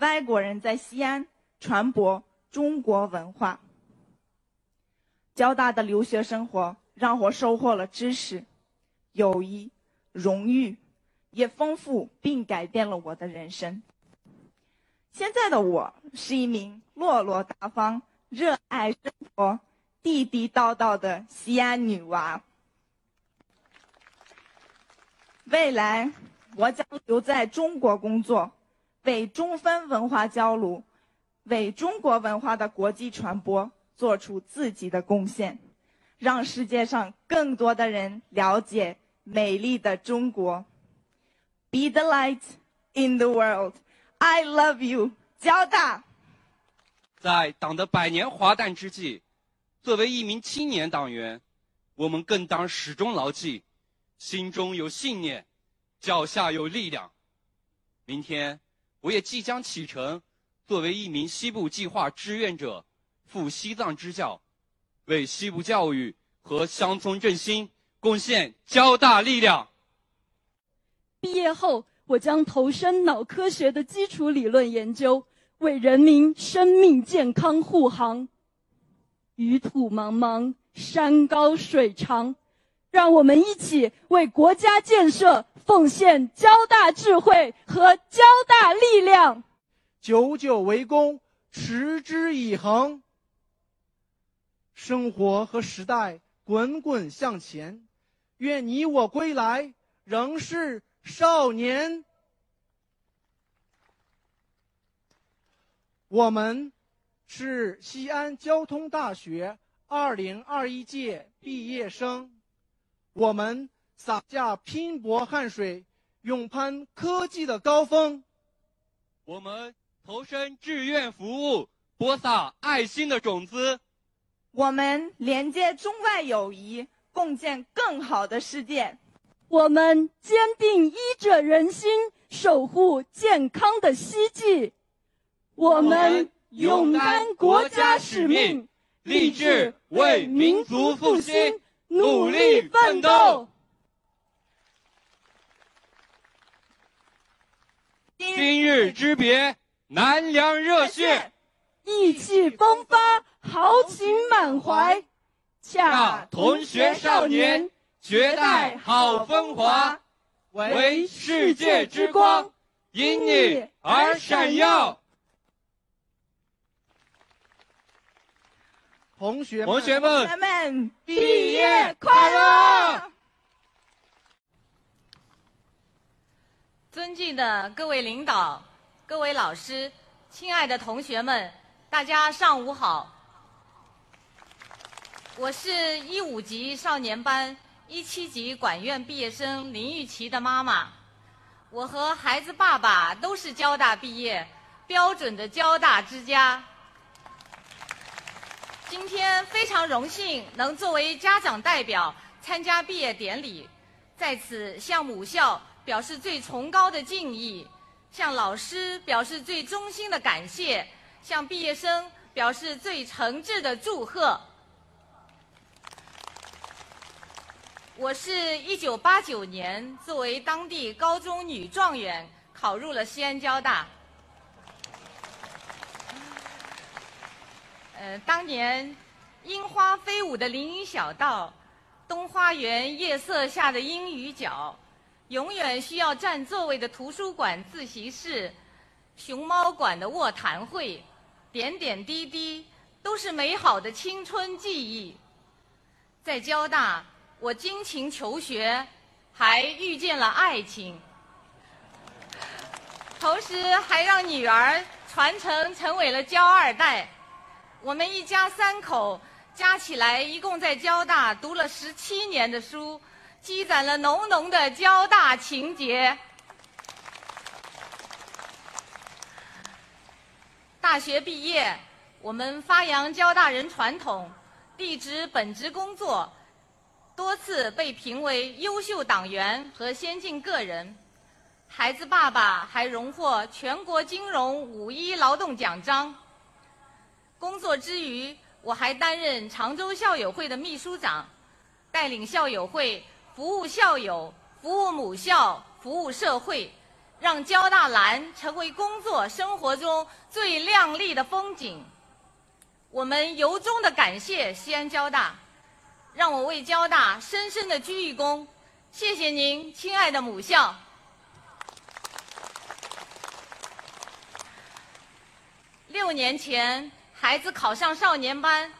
外国人在西安传播中国文化。交大的留学生活让我收获了知识、友谊、荣誉，也丰富并改变了我的人生。现在的我是一名落落大方、热爱生活、地地道道的西安女娃。未来，我将留在中国工作，为中分文化交流、为中国文化的国际传播做出自己的贡献，让世界上更多的人了解美丽的中国。Be the light in the world. I love you，交大。在党的百年华诞之际，作为一名青年党员，我们更当始终牢记：心中有信念，脚下有力量。明天，我也即将启程，作为一名西部计划志愿者，赴西藏支教，为西部教育和乡村振兴贡献交大力量。毕业后。我将投身脑科学的基础理论研究，为人民生命健康护航。余土茫茫，山高水长，让我们一起为国家建设奉献交大智慧和交大力量。久久为功，持之以恒。生活和时代滚滚向前，愿你我归来仍是。少年，我们是西安交通大学二零二一届毕业生，我们洒下拼搏汗水，勇攀科技的高峰，我们投身志愿服务，播撒爱心的种子，我们连接中外友谊，共建更好的世界。我们坚定医者仁心，守护健康的希冀。我们勇担国家使命，立志为民族复兴努力奋斗。今日之别，难凉热血，意气风发，豪情满怀，恰同学少年。绝代好风华，为世界之光，因你而闪耀。同学们同学们，们们毕业快乐！尊敬的各位领导、各位老师、亲爱的同学们，大家上午好。我是一五级少年班。一七级管院毕业生林玉琪的妈妈，我和孩子爸爸都是交大毕业，标准的交大之家。今天非常荣幸能作为家长代表参加毕业典礼，在此向母校表示最崇高的敬意，向老师表示最衷心的感谢，向毕业生表示最诚挚的祝贺。我是一九八九年作为当地高中女状元考入了西安交大。呃，当年樱花飞舞的林荫小道，东花园夜色下的阴雨角，永远需要占座位的图书馆自习室，熊猫馆的卧谈会，点点滴滴都是美好的青春记忆。在交大。我精勤求学，还遇见了爱情，同时还让女儿传承成为了交二代。我们一家三口加起来，一共在交大读了十七年的书，积攒了浓浓的交大情结。大学毕业，我们发扬交大人传统，立职本职工作。多次被评为优秀党员和先进个人，孩子爸爸还荣获全国金融五一劳动奖章。工作之余，我还担任常州校友会的秘书长，带领校友会服务校友、服务母校、服务社会，让交大蓝成为工作生活中最亮丽的风景。我们由衷的感谢西安交大，让我为交大深深的鞠一躬。谢谢您，亲爱的母校。六年前，孩子考上少年班，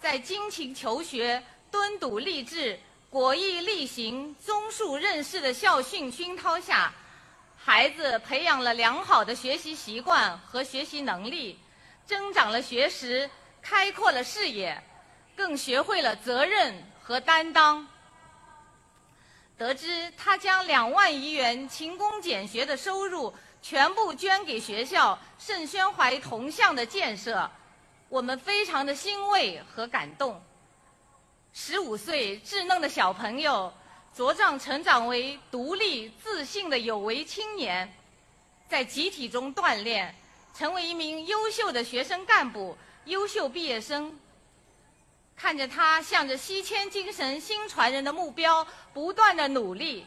在精勤求学、敦笃励志、果毅力行、综述任事的校训熏陶下，孩子培养了良好的学习习惯和学习能力，增长了学识，开阔了视野，更学会了责任和担当。得知他将两万余元勤工俭学的收入全部捐给学校盛宣怀铜像的建设，我们非常的欣慰和感动。十五岁稚嫩的小朋友茁壮成长为独立自信的有为青年，在集体中锻炼，成为一名优秀的学生干部、优秀毕业生。看着他向着西迁精神新传人的目标不断的努力，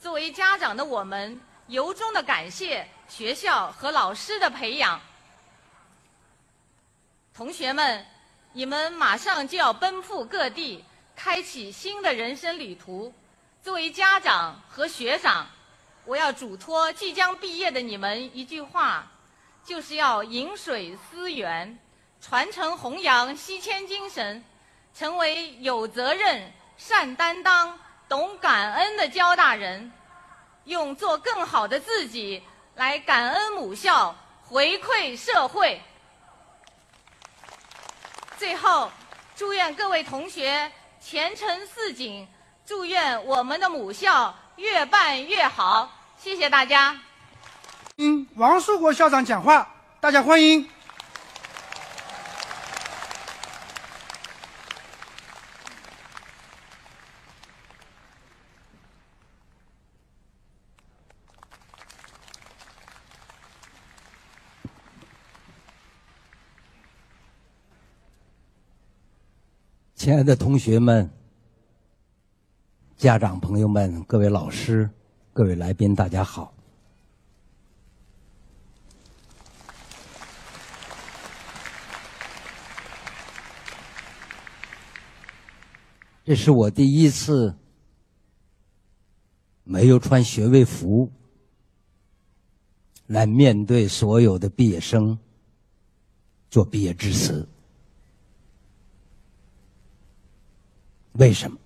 作为家长的我们由衷的感谢学校和老师的培养。同学们，你们马上就要奔赴各地，开启新的人生旅途。作为家长和学长，我要嘱托即将毕业的你们一句话，就是要饮水思源，传承弘扬西迁精神。成为有责任、善担当、懂感恩的交大人，用做更好的自己来感恩母校、回馈社会。最后，祝愿各位同学前程似锦，祝愿我们的母校越办越好。谢谢大家。听，王树国校长讲话，大家欢迎。亲爱的同学们、家长朋友们、各位老师、各位来宾，大家好！这是我第一次没有穿学位服来面对所有的毕业生做毕业致辞。为什么？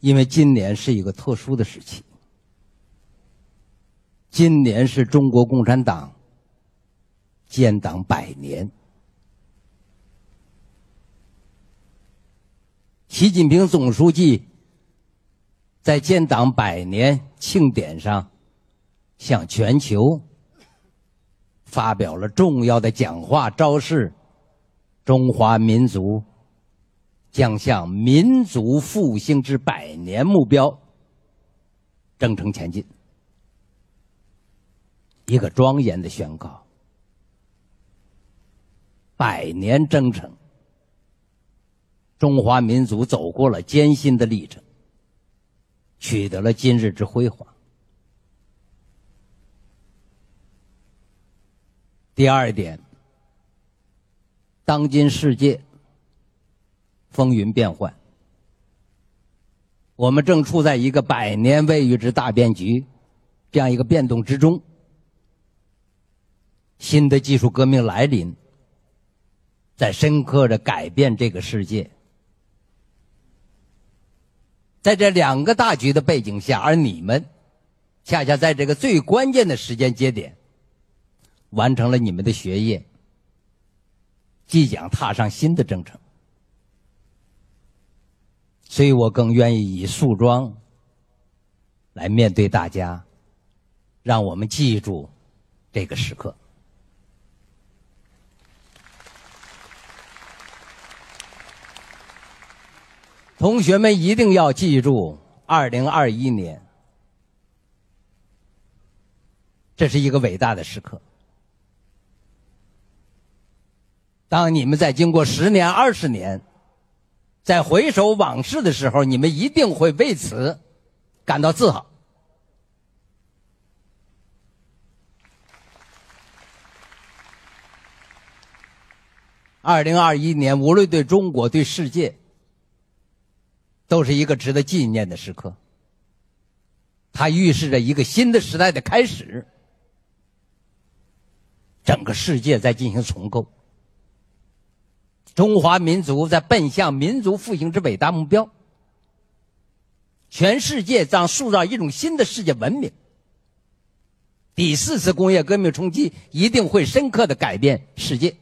因为今年是一个特殊的时期，今年是中国共产党建党百年。习近平总书记在建党百年庆典上向全球发表了重要的讲话昭示。中华民族将向民族复兴之百年目标征程前进。一个庄严的宣告：百年征程，中华民族走过了艰辛的历程，取得了今日之辉煌。第二点。当今世界风云变幻，我们正处在一个百年未遇之大变局，这样一个变动之中。新的技术革命来临，在深刻的改变这个世界。在这两个大局的背景下，而你们恰恰在这个最关键的时间节点，完成了你们的学业。即将踏上新的征程，所以我更愿意以束装来面对大家，让我们记住这个时刻。同学们一定要记住，二零二一年，这是一个伟大的时刻。当你们在经过十年、二十年，在回首往事的时候，你们一定会为此感到自豪。二零二一年，无论对中国、对世界，都是一个值得纪念的时刻。它预示着一个新的时代的开始。整个世界在进行重构，中华民族在奔向民族复兴之伟大目标。全世界将塑造一种新的世界文明。第四次工业革命冲击一定会深刻的改变世界。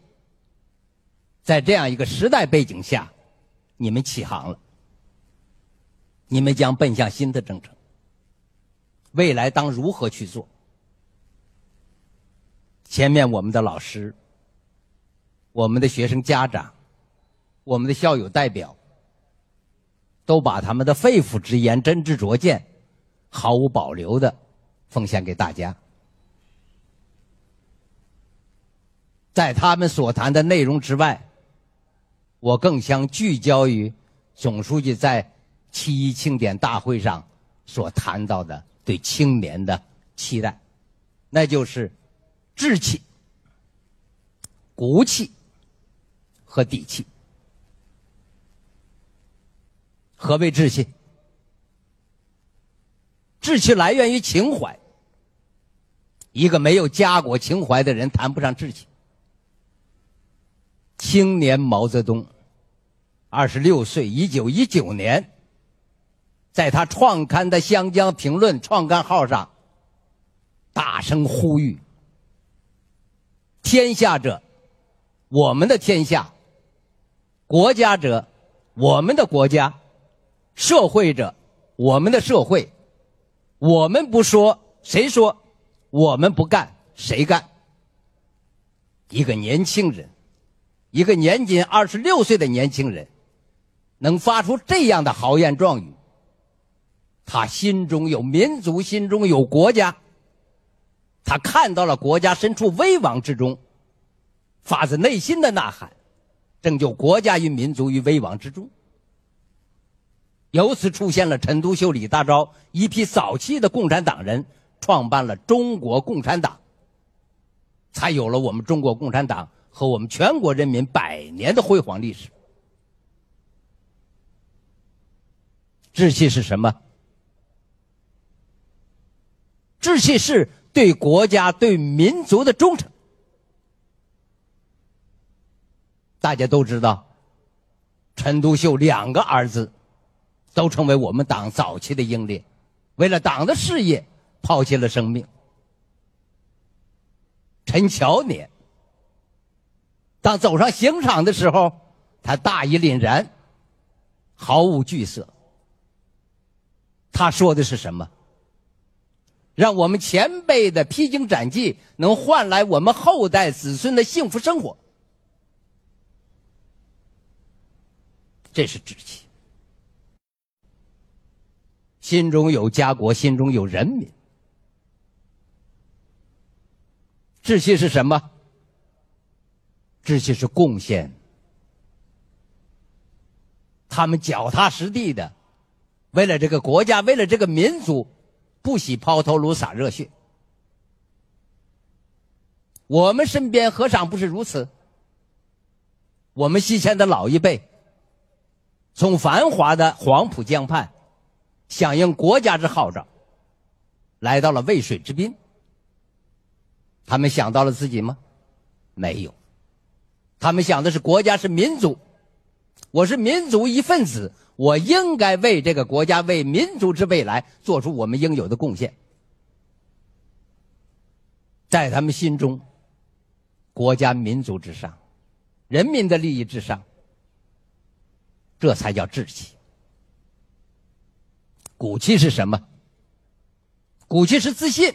在这样一个时代背景下，你们起航了。你们将奔向新的征程。未来当如何去做？前面我们的老师、我们的学生家长、我们的校友代表，都把他们的肺腑之言、真知灼见，毫无保留的奉献给大家。在他们所谈的内容之外，我更想聚焦于总书记在七一庆典大会上所谈到的对青年的期待，那就是志气、骨气和底气。何谓志气？志气来源于情怀。一个没有家国情怀的人，谈不上志气。青年毛泽东。二十六岁，一九一九年，在他创刊的《湘江评论》创刊号上，大声呼吁：“天下者，我们的天下；国家者，我们的国家；社会者，我们的社会。我们不说，谁说？我们不干，谁干？”一个年轻人，一个年仅二十六岁的年轻人。能发出这样的豪言壮语，他心中有民族，心中有国家。他看到了国家身处危亡之中，发自内心的呐喊，拯救国家与民族于危亡之中。由此出现了陈独秀、李大钊一批早期的共产党人，创办了中国共产党，才有了我们中国共产党和我们全国人民百年的辉煌历史。志气是什么？志气是对国家、对民族的忠诚。大家都知道，陈独秀两个儿子都成为我们党早期的英烈，为了党的事业抛弃了生命。陈乔年当走上刑场的时候，他大义凛然，毫无惧色。他说的是什么？让我们前辈的披荆斩棘能换来我们后代子孙的幸福生活，这是志气。心中有家国，心中有人民。志气是什么？志气是贡献。他们脚踏实地的。为了这个国家，为了这个民族，不惜抛头颅洒热血。我们身边何尝不是如此？我们西迁的老一辈，从繁华的黄浦江畔，响应国家之号召，来到了渭水之滨。他们想到了自己吗？没有。他们想的是国家是民族，我是民族一份子。我应该为这个国家、为民族之未来做出我们应有的贡献。在他们心中，国家、民族之上，人民的利益之上，这才叫志气。骨气是什么？骨气是自信。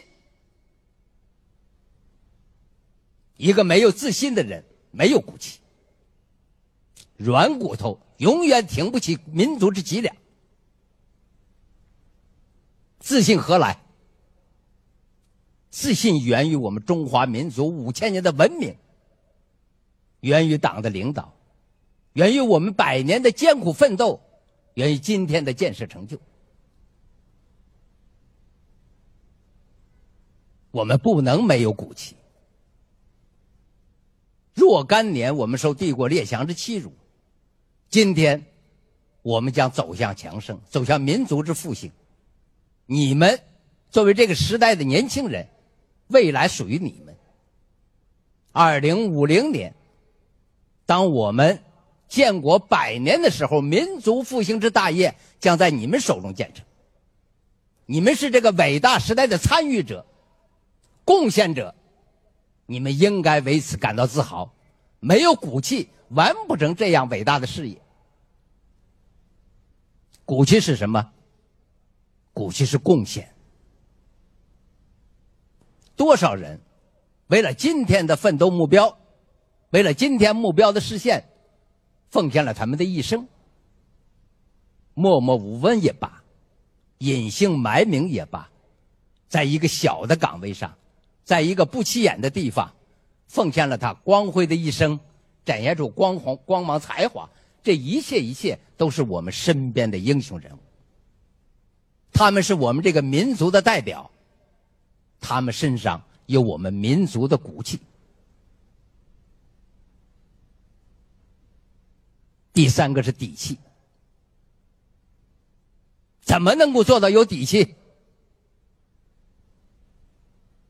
一个没有自信的人，没有骨气，软骨头。永远挺不起民族之脊梁，自信何来？自信源于我们中华民族五千年的文明，源于党的领导，源于我们百年的艰苦奋斗，源于今天的建设成就。我们不能没有骨气。若干年我们受帝国列强之欺辱，今天我们将走向强盛，走向民族之复兴。你们作为这个时代的年轻人，未来属于你们。二零五零年，当我们建国百年的时候，民族复兴之大业将在你们手中建成。你们是这个伟大时代的参与者、贡献者，你们应该为此感到自豪。没有骨气，完不成这样伟大的事业。骨气是什么？骨气是贡献。多少人为了今天的奋斗目标，为了今天目标的实现，奉献了他们的一生，默默无闻也罢。隐姓埋名也罢，在一个小的岗位上，在一个不起眼的地方，奉献了他光辉的一生，展现出光芒、光芒、才华。这一切一切都是我们身边的英雄人物。他们是我们这个民族的代表，他们身上有我们民族的骨气。第三个是底气。怎么能够做到有底气？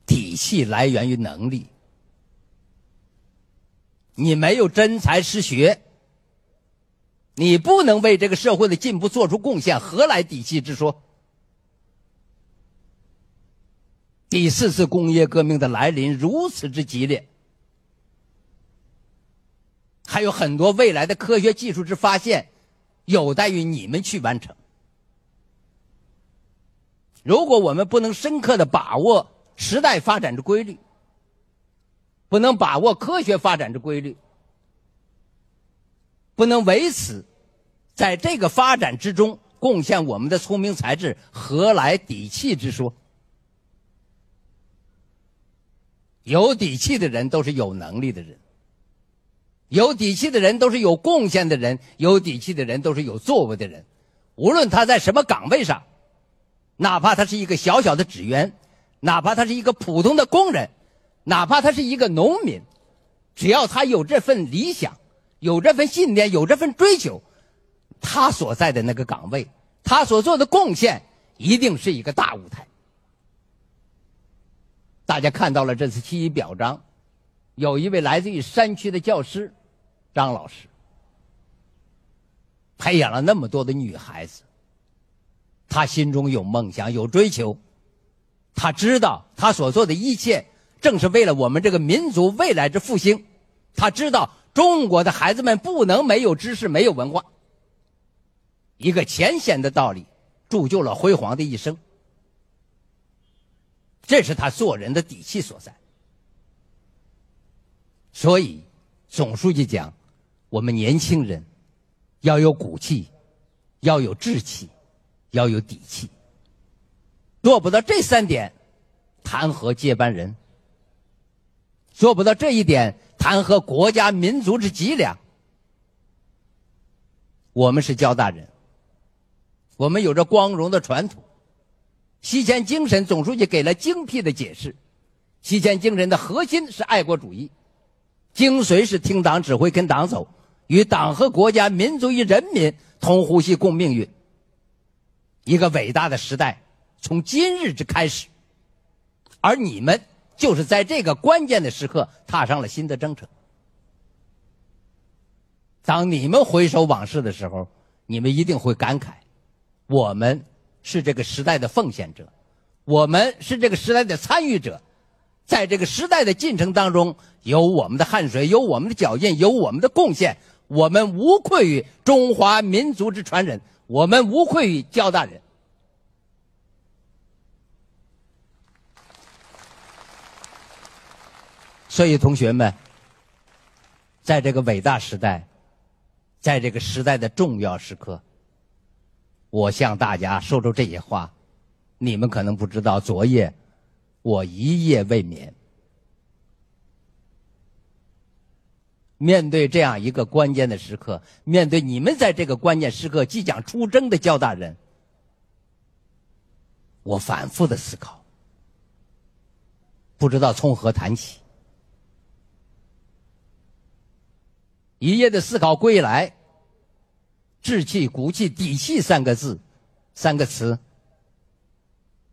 底气来源于能力。你没有真才实学，你不能为这个社会的进步做出贡献，何来底气之说？第四次工业革命的来临如此之激烈，还有很多未来的科学技术之发现，有待于你们去完成。如果我们不能深刻的把握时代发展之规律，不能把握科学发展之规律，不能为此在这个发展之中贡献我们的聪明才智，何来底气之说？有底气的人都是有能力的人，有底气的人都是有贡献的人，有底气的人都是有作为的人，无论他在什么岗位上。哪怕他是一个小小的职员，哪怕他是一个普通的工人，哪怕他是一个农民，只要他有这份理想，有这份信念，有这份追求，他所在的那个岗位，他所做的贡献，一定是一个大舞台。大家看到了这次七一表彰，有一位来自于山区的教师，张老师，培养了那么多的女孩子。他心中有梦想，有追求，他知道他所做的一切正是为了我们这个民族未来之复兴。他知道中国的孩子们不能没有知识、没有文化。一个浅显的道理，铸就了辉煌的一生。这是他做人的底气所在。所以，总书记讲，我们年轻人要有骨气，要有志气。要有底气，做不到这三点，谈何接班人？做不到这一点，谈何国家民族之脊梁？我们是交大人，我们有着光荣的传统。西迁精神，总书记给了精辟的解释。西迁精神的核心是爱国主义，精髓是听党指挥、跟党走，与党和国家、民族与人民同呼吸、共命运。一个伟大的时代从今日之开始，而你们就是在这个关键的时刻踏上了新的征程。当你们回首往事的时候，你们一定会感慨：我们是这个时代的奉献者，我们是这个时代的参与者，在这个时代的进程当中，有我们的汗水，有我们的脚印，有我们的贡献，我们无愧于中华民族之传人。我们无愧于交大人，所以同学们，在这个伟大时代，在这个时代的重要时刻，我向大家说出这些话，你们可能不知道，昨夜我一夜未眠。面对这样一个关键的时刻，面对你们在这个关键时刻即将出征的焦大人，我反复的思考：不知道从何谈起。一夜的思考归来，志气、骨气、底气三个字，三个词，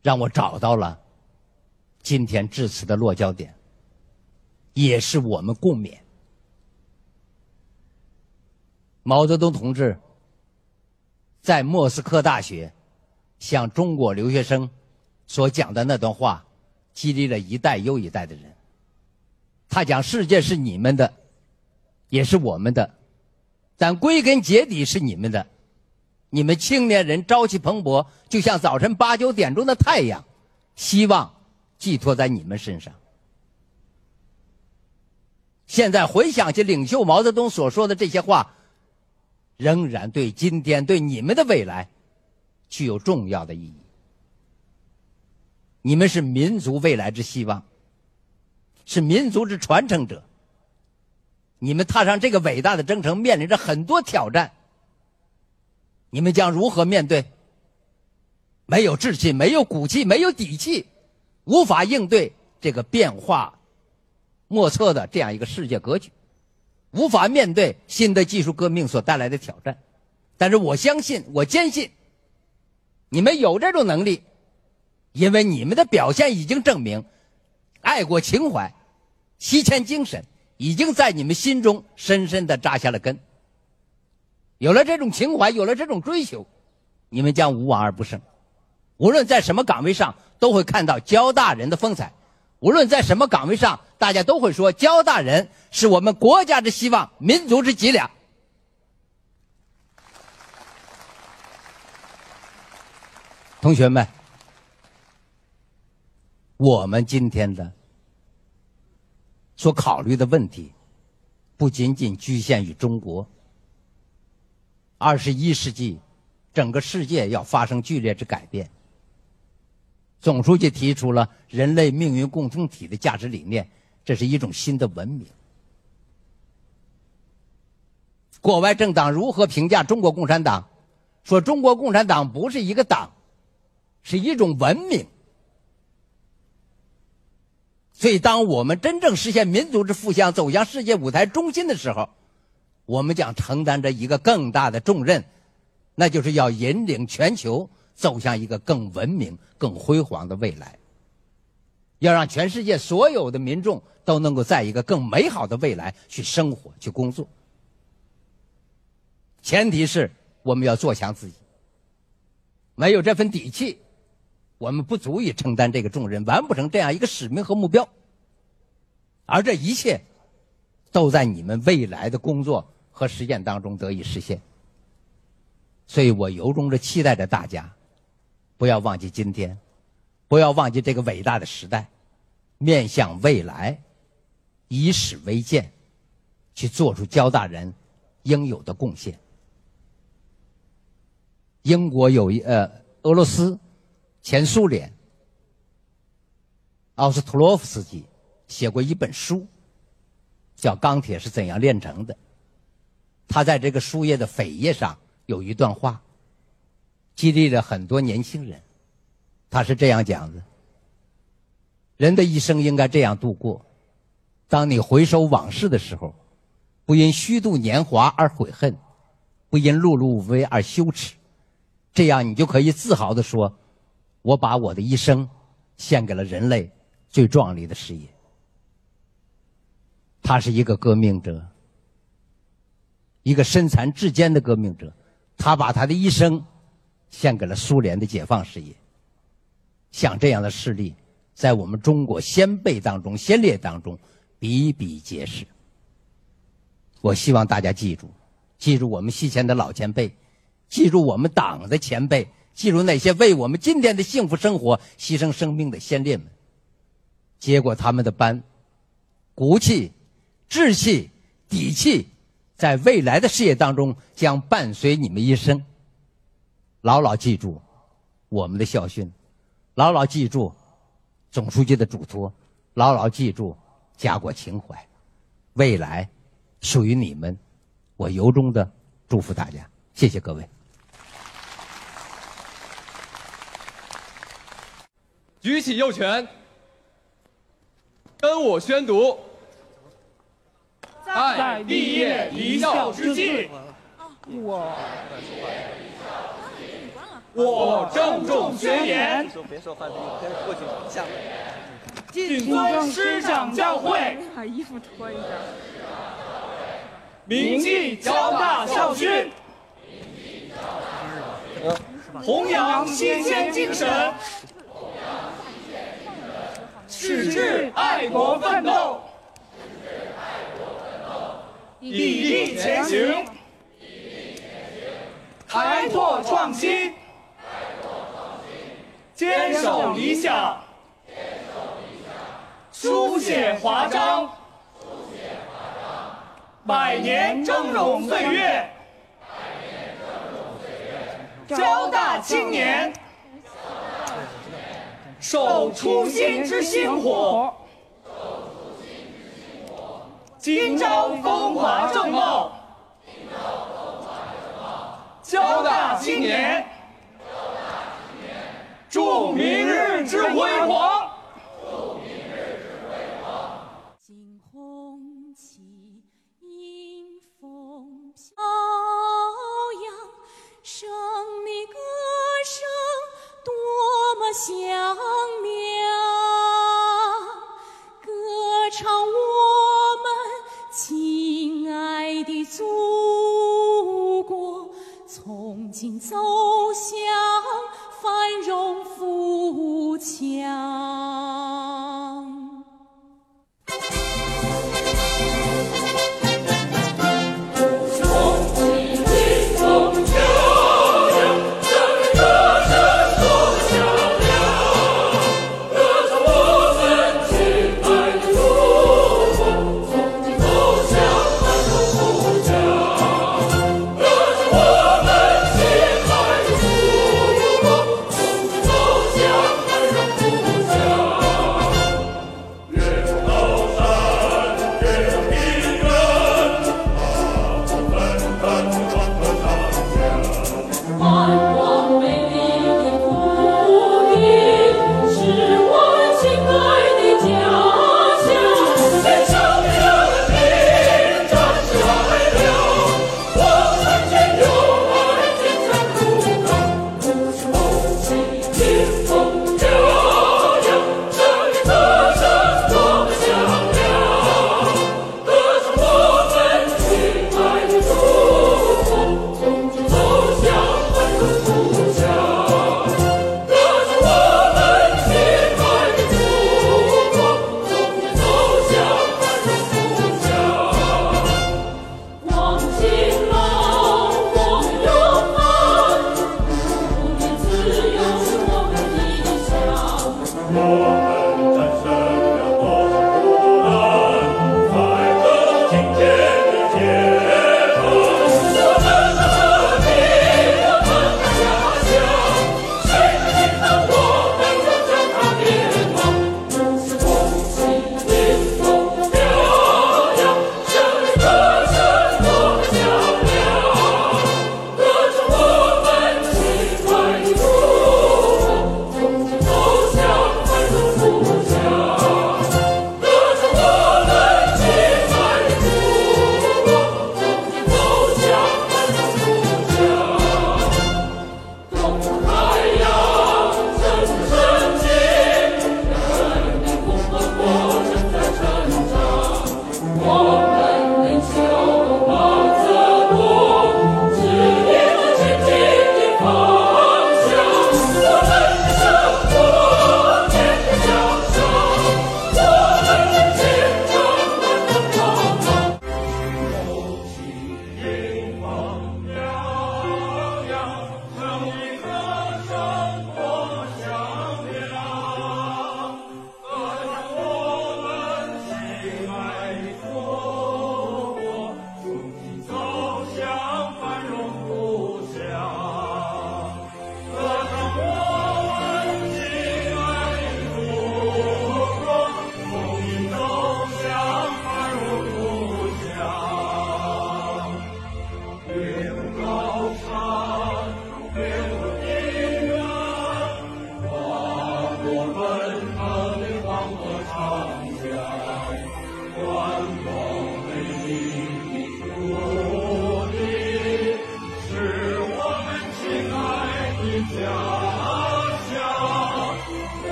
让我找到了今天致辞的落脚点，也是我们共勉。毛泽东同志在莫斯科大学向中国留学生所讲的那段话，激励了一代又一代的人。他讲：“世界是你们的。”也是我们的，但归根结底是你们的。你们青年人朝气蓬勃，就像早晨八九点钟的太阳，希望寄托在你们身上。现在回想起领袖毛泽东所说的这些话，仍然对今天、对你们的未来具有重要的意义。你们是民族未来之希望，是民族之传承者。你们踏上这个伟大的征程，面临着很多挑战。你们将如何面对？没有志气，没有骨气，没有底气，无法应对这个变化莫测的这样一个世界格局，无法面对新的技术革命所带来的挑战。但是我相信，我坚信，你们有这种能力，因为你们的表现已经证明，爱国情怀、西迁精神。已经在你们心中深深的扎下了根。有了这种情怀，有了这种追求，你们将无往而不胜。无论在什么岗位上，都会看到交大人的风采；无论在什么岗位上，大家都会说交大人是我们国家之希望，民族之脊梁。同学们，我们今天的。所考虑的问题，不仅仅局限于中国。二十一世纪，整个世界要发生剧烈之改变。总书记提出了人类命运共同体的价值理念，这是一种新的文明。国外政党如何评价中国共产党？说中国共产党不是一个党，是一种文明。所以，当我们真正实现民族之复兴，走向世界舞台中心的时候，我们将承担着一个更大的重任，那就是要引领全球走向一个更文明、更辉煌的未来。要让全世界所有的民众都能够在一个更美好的未来去生活、去工作。前提是我们要做强自己。没有这份底气。我们不足以承担这个重任，完不成这样一个使命和目标。而这一切，都在你们未来的工作和实践当中得以实现。所以我由衷的期待着大家，不要忘记今天，不要忘记这个伟大的时代，面向未来，以史为鉴，去做出交大人应有的贡献。英国有一呃，俄罗斯。前苏联，奥斯特洛夫斯基写过一本书，叫《钢铁是怎样炼成的》。他在这个书页的扉页上有一段话，激励了很多年轻人。他是这样讲的：人的一生应该这样度过：当你回首往事的时候，不因虚度年华而悔恨，不因碌碌无为而羞耻，这样你就可以自豪的说。我把我的一生献给了人类最壮丽的事业。他是一个革命者，一个身残志坚的革命者。他把他的一生献给了苏联的解放事业。像这样的事例，在我们中国先辈当中、先烈当中比比皆是。我希望大家记住，记住我们西迁的老前辈，记住我们党的前辈。记住那些为我们今天的幸福生活牺牲生命的先烈们，接过他们的班，骨气、志气、底气，在未来的事业当中将伴随你们一生。牢牢记住我们的校训，牢牢记住总书记的嘱托，牢牢记住家国情怀，未来属于你们。我由衷的祝福大家，谢谢各位。举起右拳，跟我宣读。在毕业离校之际，我我郑重宣言，别说话，过去一下谨遵师长教诲，把衣服脱一下。铭记交大校训，弘扬新鲜精神，矢志爱国奋斗，砥砺前行，开拓创新，坚守理想。坚守理想书写华章。书写华章百年峥嵘岁月。百年峥嵘岁月交大青年。交大青年守初心之星火。守初心之星火今朝风华正茂今朝风华正茂。交大青年。祝明日之辉煌。飘扬，胜利歌声多么响亮，歌唱我们亲爱的祖国，从今走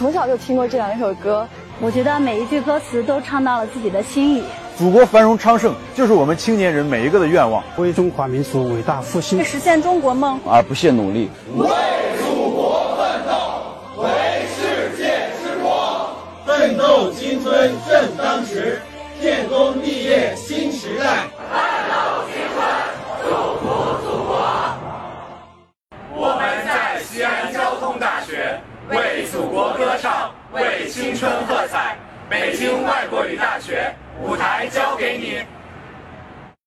从小就听过这两首歌，我觉得每一句歌词都唱到了自己的心里。祖国繁荣昌盛，就是我们青年人每一个的愿望。为中华民族伟大复兴，实现中国梦而不懈努力。为京外国语大学，舞台交给你。